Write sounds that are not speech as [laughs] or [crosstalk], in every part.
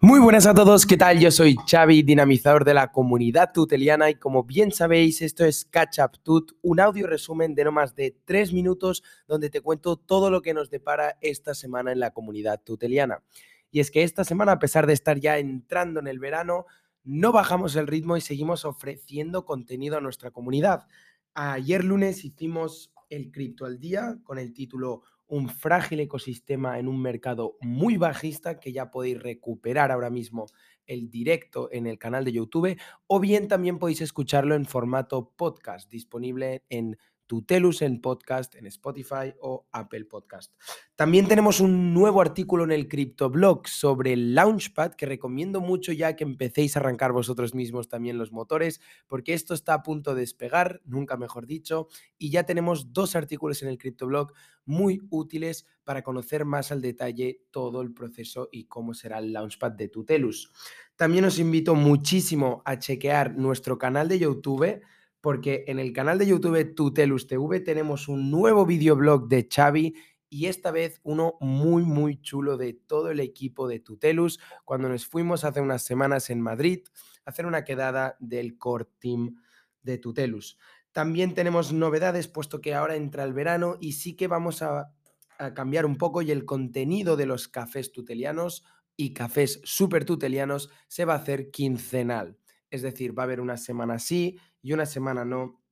Muy buenas a todos, ¿qué tal? Yo soy Xavi, dinamizador de la comunidad tuteliana y como bien sabéis, esto es Catch Up Tut, un audio resumen de no más de tres minutos donde te cuento todo lo que nos depara esta semana en la comunidad tuteliana. Y es que esta semana, a pesar de estar ya entrando en el verano, no bajamos el ritmo y seguimos ofreciendo contenido a nuestra comunidad. Ayer lunes hicimos el Cripto al Día con el título un frágil ecosistema en un mercado muy bajista que ya podéis recuperar ahora mismo el directo en el canal de YouTube o bien también podéis escucharlo en formato podcast disponible en Tutelus en podcast, en Spotify o Apple Podcast. También tenemos un nuevo artículo en el CryptoBlog sobre el Launchpad que recomiendo mucho ya que empecéis a arrancar vosotros mismos también los motores, porque esto está a punto de despegar, nunca mejor dicho, y ya tenemos dos artículos en el CryptoBlog muy útiles para conocer más al detalle todo el proceso y cómo será el Launchpad de Tutelus. También os invito muchísimo a chequear nuestro canal de YouTube porque en el canal de YouTube Tutelus TV tenemos un nuevo videoblog de Xavi y esta vez uno muy, muy chulo de todo el equipo de Tutelus, cuando nos fuimos hace unas semanas en Madrid a hacer una quedada del core team de Tutelus. También tenemos novedades, puesto que ahora entra el verano y sí que vamos a, a cambiar un poco y el contenido de los cafés tutelianos y cafés super tutelianos se va a hacer quincenal. Es decir, va a haber una semana sí y una semana no,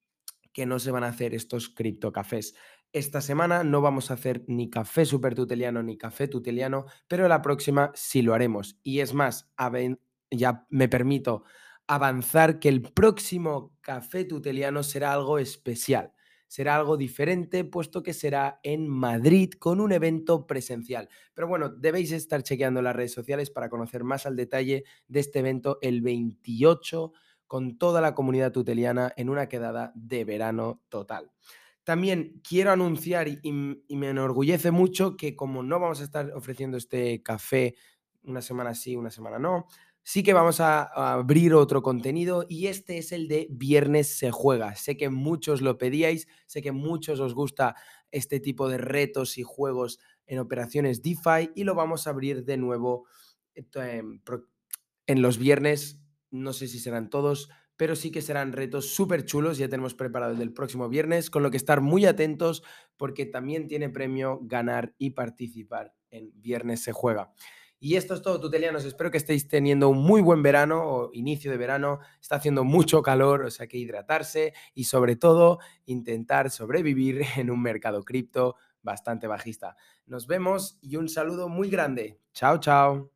que no se van a hacer estos criptocafés. Esta semana no vamos a hacer ni café super tuteliano ni café tuteliano, pero la próxima sí lo haremos. Y es más, ya me permito avanzar que el próximo café tuteliano será algo especial será algo diferente, puesto que será en Madrid con un evento presencial. Pero bueno, debéis estar chequeando las redes sociales para conocer más al detalle de este evento el 28 con toda la comunidad tuteliana en una quedada de verano total. También quiero anunciar y, me enorgullece mucho que como no vamos a estar ofreciendo este café una semana sí, una semana no, sí que vamos a, abrir otro contenido y este es el de Viernes se juega. Sé que muchos lo pedíais, sé que muchos os gusta este tipo de retos y juegos en operaciones DeFi y lo vamos a abrir de nuevo em, en los viernes. No sé si serán todos, pero sí que serán retos súper chulos. Ya tenemos preparado el del próximo viernes, con lo que estar muy atentos porque también tiene premio ganar y participar en Viernes se juega. Y esto es todo, tutelianos. Espero que estéis teniendo un muy buen verano o inicio de verano. Está haciendo mucho calor, o sea que hidratarse y sobre todo intentar sobrevivir [laughs] en un mercado cripto bastante bajista. Nos vemos y un saludo muy grande. Chao, chao.